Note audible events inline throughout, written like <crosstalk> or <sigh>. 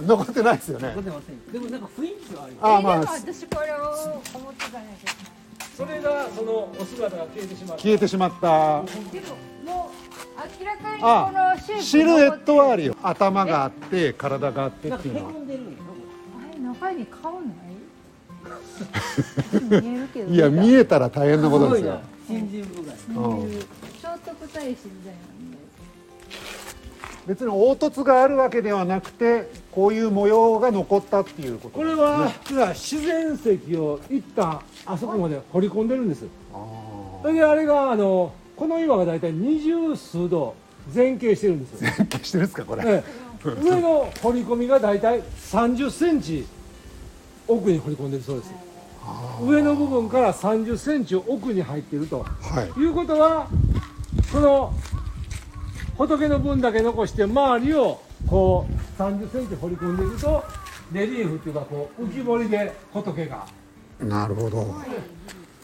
<laughs> 残ってないですよね。残ってません。でもなんか雰囲気はあります。あまあ私これを思ってたんやけそれがそのお姿が消えてしまった。消えてしまった。どでももう明らかにこあのシルエットはあるよ。よ頭があって体があってなんかへっていうのは。こんでるあれ中に顔ない？<laughs> 見えるけど。いや見えたら大変なことですよ。信心深いうん。聖徳太子みたいな別に凹凸があるわけではなくてこういう模様が残ったっていうこと。これは実は自然石を一旦あそこまで掘り込んでるんです。あそれであれがあのこの岩が大体二十数度前傾してるんですよ、ー消してるんですかこれ、ええ。上の掘り込みが大体30センチ奥に掘り込んでるそうです。上の部分から30センチ奥に入っていると。はい。いうことはこの仏の分だけ残して周りをこう30センチ掘り込んでいるとレリーフっていうかこう浮き彫りで仏が、なるほど。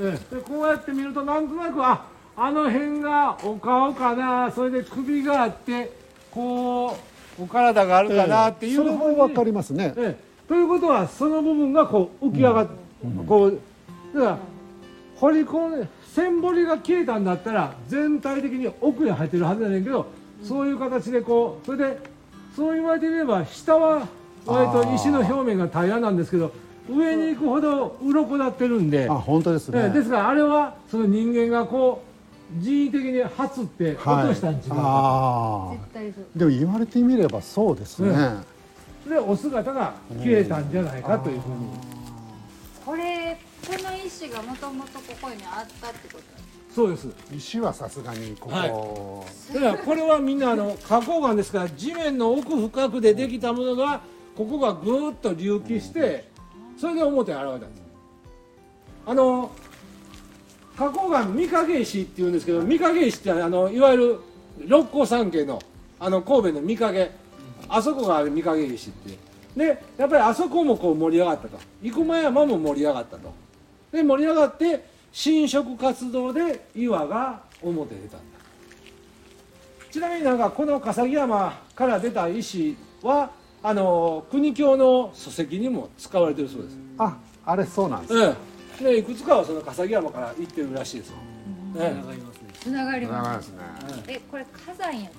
ええ。でこうやって見るとなんとなくああの辺がお顔かなそれで首があってこうお体があるかなっていうそれふうにも分かりますね。ええ。ということはその部分がこう浮き上がって、こうだから掘り込ん線彫りが消えたんだったら全体的に奥に入ってるはずやねんけど、そういう形でこうそれでそう言われてみれば下は割と石の表面が平らなんですけど上に行くほど鱗なってるんで。あ、本当ですね。ええですからあれはその人間がこう人為的にはつって落としたん違うか、あ絶対そう。あでも言われてみればそうですね、うん。でお姿が消えたんじゃないかというふうに。石がもともとここにあったってことそうです石はさすがにここ、だからこれはみんなあの花崗岩ですから地面の奥深くでできたものがここがぐーっと隆起してそれで表に現れたんです。あの花崗岩御影石っていうんですけど御影石ってあのいわゆる六甲山系のあの神戸の御影。あそこがある御影石って。でやっぱりあそこもこう盛り上がったと。生駒山も盛り上がったとで盛り上がって侵食活動で岩が表に出たんだ。ちなみになんかこの笠木山から出た石はあの国境の礎石にも使われてるそうです、ああれそうなんです。ええ、でいくつかはその笠木山から行ってるらしいです。つながりま長いです。すね。えこれ火山やっ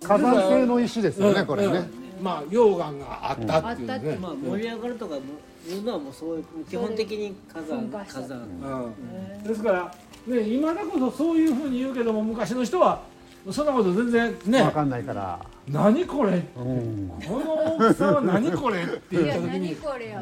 た火山性の石ですよね、うん。これね、うんまあ溶岩があったっていうね。あったって、まあ盛り上がるとかもいうのはもうそういう基本的に火山噴火山。うん。ですから、ね、今だこそそういうふうに言うけども昔の人はそんなこと全然ね分かんないから、何これ？うん、この大きさは何これっていや言った時に何これや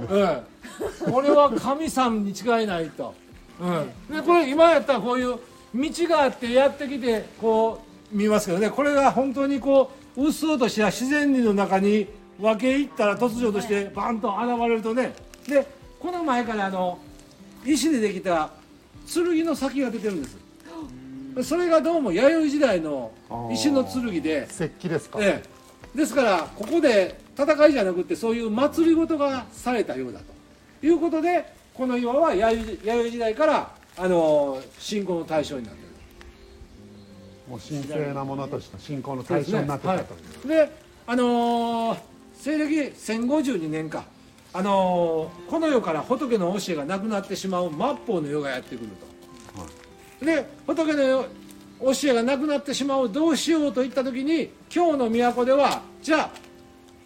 うん、これは神さんに違いないと、うん、でこれ今やったらこういう道があってやってきてこう見ますけどね。これが本当にこううっそうとした自然林の中に分け入ったら突如としてバンと現れるとね。でこの前からあの石でできた剣の先が出てるんです。それがどうも弥生時代の石の剣で。石器ですか、ええ、ですからここで戦いじゃなくてそういう祭り事がされたようだと。いうことでこの岩は弥生時代からあの信仰の対象になっているもう神聖なものとして信仰の対象になってたという。であのー西暦1052年か、あのーこの世から仏の教えがなくなってしまう末法の世がやってくると、で仏の世教えがなくなってしまうどうしようといった時に今日の都ではじゃあ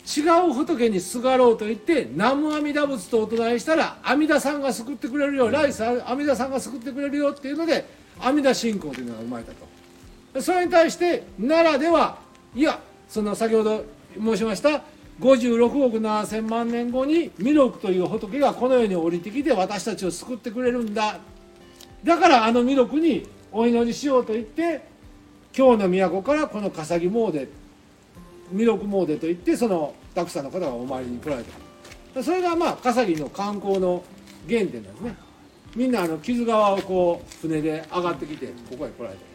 違う仏にすがろうと言って南無阿弥陀仏とお唱えしたら阿弥陀さんが救ってくれるよ来世阿弥陀さんが救ってくれるよっていうので阿弥陀信仰というのが生まれたと。でそれに対して奈良ではいやその先ほど申しました56億7000万年後に弥勒という仏がこの世に降りてきて私たちを救ってくれるんだ。だからあの弥勒にお祈りしようと言って京の都からこの笠木詣弥勒詣といってそのたくさんの方がお参りに来られた。それがまあ笠木の観光の原点なんですね。みんなあの木津川をこう船で上がってきてここへ来られた。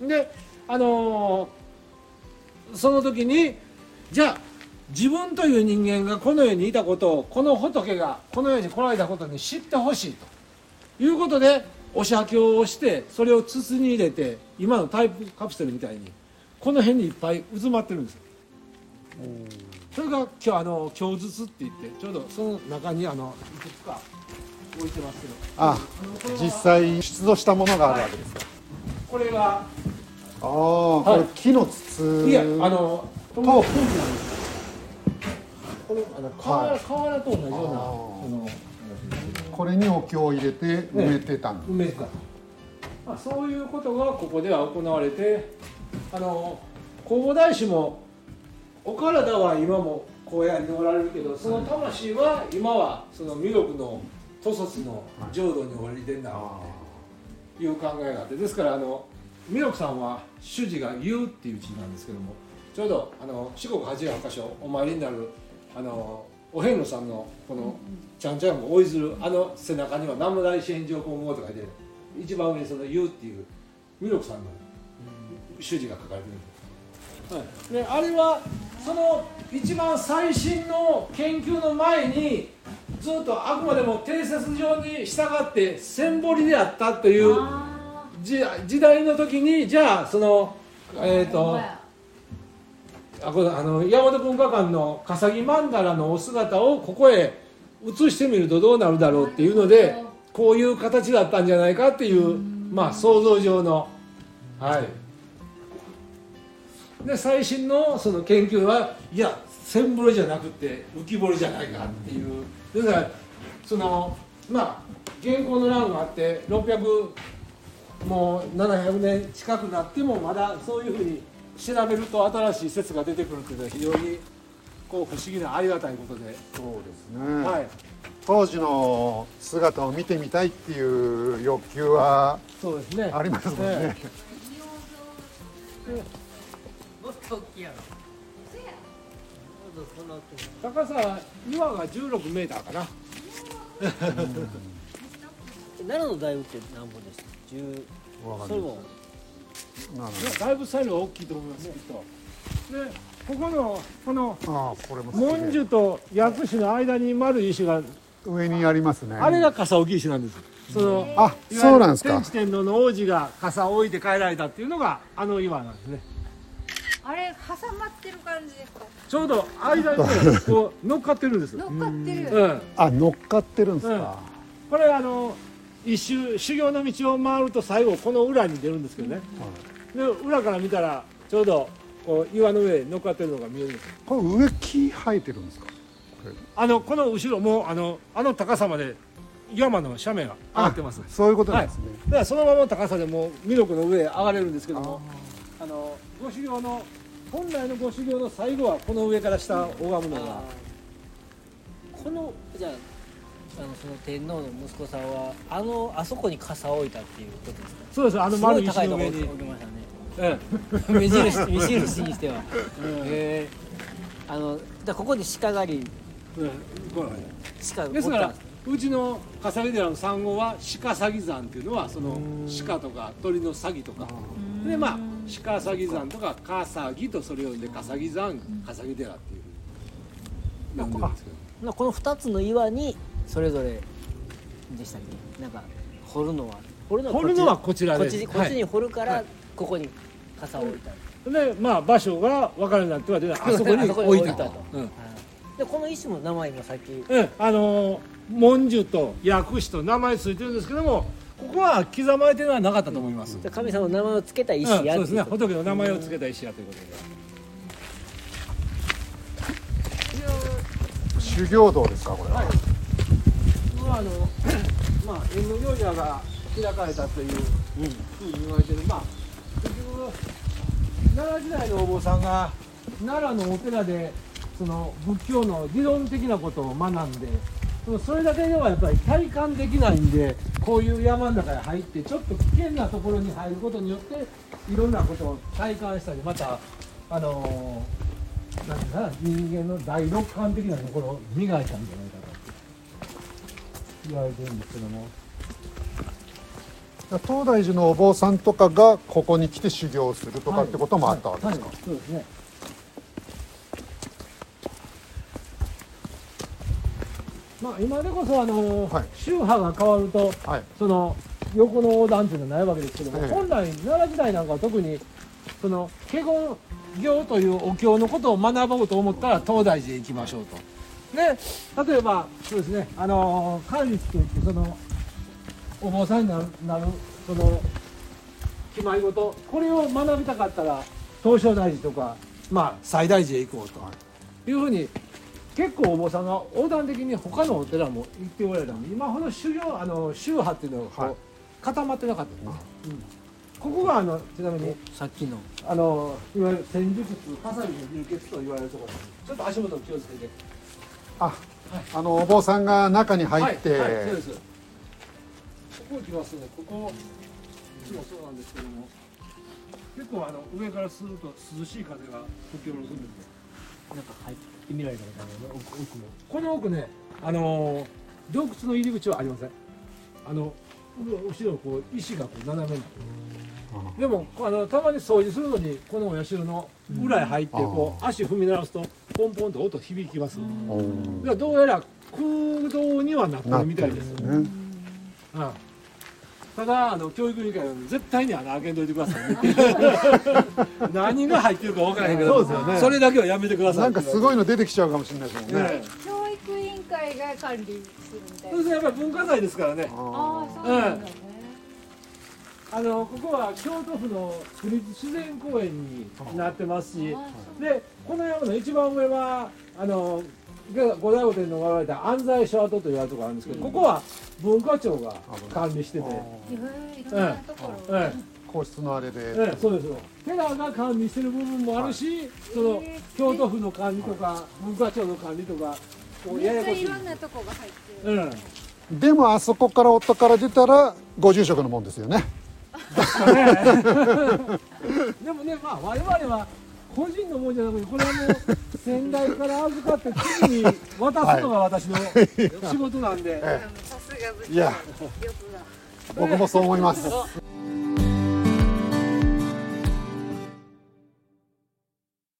であのーその時にじゃあ自分という人間がこの世にいたことをこの仏がこの世に来られたことに知ってほしいと。いうことでお写経をしてそれを筒に入れて今のタイプカプセルみたいにこの辺にいっぱい渦まってるんですよ。それが今日あの京筒って言ってちょうどその中にあのいくつか置いてますけど。あ実際出土したものがあるわけですか、これがああこれ木の筒。いやあのと陶器なんですこれあの瓦,、はい。瓦と同じようなあのこれにお経を入れて埋めてたん。だ、埋めてた、まあ、そういうことがここでは行われてあの弘法大師もお体は今も荒野におられるけどその魂は今はその弥勒の塗卒の浄土におりでんだという考えがあってですからあの弥勒さんは主事が「言う」っていう字なんですけどもちょうどあの四国八十八箇所お参りになるあのお遍路さんのこのちゃんちゃんも追いずるあの背中には南無大師返上本号と書いて一番上にその「言う」っていう弥勒さんの主事が書かれてるんです、はい、であれはその一番最新の研究の前にずっとあくまでも定説上に従って千堀であったというあ時時代の時にじゃあそのえっ、ーとやあこれあの大和文化館の笠木曼荼羅のお姿をここへ移してみるとどうなるだろうっていうのでこういう形だったんじゃないかっていうまあ想像上のはい。で最新のその研究はいや千堀じゃなくて浮き彫りじゃないかっていう。だからそのまあ現行の欄があって600もう700年近くなってもまだそういうふうに調べると新しい説が出てくるというのは非常にこう不思議なありがたいことで、そうですね、はい。当時の姿を見てみたいっていう欲求はそうですね。ありますもんね、もっと大きいやろまだその高さ岩が16メーターかな。奈良の大仏って何本でした十わかんないそれもなるいやだいぶサイズは大きいと思いますきっとでここのこのああこれも文殊と薬師の間に丸い石が上にありますねあれが笠置石なんですそのあそうなんですか天智天皇の王子が笠を置いて帰られたっていうのがあの岩なんですねあれ挟まってる感じですかちょうど間にこう乗っかってるんです乗っかってるうんあ乗っかってるんですか、これあの一周修行の道を回ると最後この裏に出るんですけどね。で裏から見たらちょうどこう岩の上に乗っかってるのが見えるんです。これ上木生えてるんですか？あのこの後ろもうあのあの高さまで山の斜面が上がってますそういうことなんですね、だからそのままの高さでもう弥勒の上へ上がれるんですけどもあのご修行の本来のご修行の最後はこの上から下を拝むのがこのじゃああのその天皇の息子さんはあのあそこに傘を置いたっていうことですか？そうです。あのすご丸いい高いところにに置きましたね。え <laughs> 目印目印にしては。えへえあのだここに鹿狩り。うん。これ鹿ですからうちの笠木寺の産後は鹿詐欺山っていうのはその鹿とか鳥の詐欺とか。でまあ鹿詐欺山とか笠木とそれを呼んで笠木山笠木寺っていう。ふうに呼んでるんですけこの2つの岩にそれぞれでしたっけ？なんか掘るのは。掘るの掘るのはこち。らこっですちこっちに掘るから、はい。ここに傘を置いた、でまあ場所が分からなくなっては <laughs> あそこにあそこに置いたと。置いたと、うん。でこの石も名前もさっき。ええあのー文殊と薬師と名前ついてるんですけどもここは刻まれてるのはなかったと思います、で神様の名前を付けた石うんそうですね。仏の名前を付けた石やということで。修行道ですかこれは、はいこれはあの <clears throat> まあ縁の行者が開かれたというふうに言われてる。まあ結局奈良時代のお坊さんが奈良のお寺でその仏教の理論的なことを学んでそれだけではやっぱり体感できないんでこういう山の中に入ってちょっと危険なところに入ることによっていろんなことを体感したりまたあのなんていうかな人間の第六感的なところを磨いたんじゃないかなれてるんですけども東大寺のお坊さんとかがここに来て修行するとかってこともあったわけですか、はいはいそうですね。まあ今でこそあの、はい。宗派が変わるとはい。その横の横断っていうのはないわけですけども、ええ。本来奈良時代なんかは特にその華厳行というお経のことを学ぼうと思ったら東大寺へ行きましょうとで例えばそうですねあの管理といってそのお坊さんになるなるその決まり事これを学びたかったら東照大寺とかまあ西大寺へ行こうというふうに結構お坊さんが横断的に他のお寺も行っておられたの。で今ほど修行あの宗派っていうのがはい。固まってなかったんです、うん。ここがあのちなみにさっきの。あのいわゆる戦術火災の流血と言われるところ。ですちょっと足元気をつけてああのお坊さんが中に入って、はいはい、そうです。ここ行きますね。ここいつもそうなんですけども。結構あの上からすると涼しい風が吹き下ろすんですよ。なんか入ってみられたことあるよね奥奥もこの奥ねあの洞窟の入り口はありません。あの後ろこう石がこう斜めに。なってるでもあのたまに掃除するのにこのお社の裏へ入ってこう足踏み鳴らすとポンポンと音響きます。おーだからどうやら空洞にはなってるみたいですね。うん。ただあの教育委員会は絶対に穴開けんといてくださいね。<laughs> 何が入ってるか分からへんけどそうですよね。それだけはやめてくださいなんかすごいの出てきちゃうかもしれないですもんね。ね教育委員会が管理するみたいな。それでやっぱり文化財ですからね。ああそうなんだ。ね、あのここは京都府の区立自然公園になってますしでこの山の一番上はあの五代御殿の我々で安西所跡と言われるところあるんですけど、ここは文化庁が管理してて、皇室のあれで、えええそうですよ。寺が管理してる部分もあるし、その京都府の管理とか文化庁の管理とかややこしいろんなとこが入ってる、うん。でもあそこから夫から出たらご住職のもんですよね <laughs> でもねまあ我々は個人のもんじゃなくてこれはもう先代から預かって次に渡すのが私の仕事なんで、さすが部長いや僕もそう思います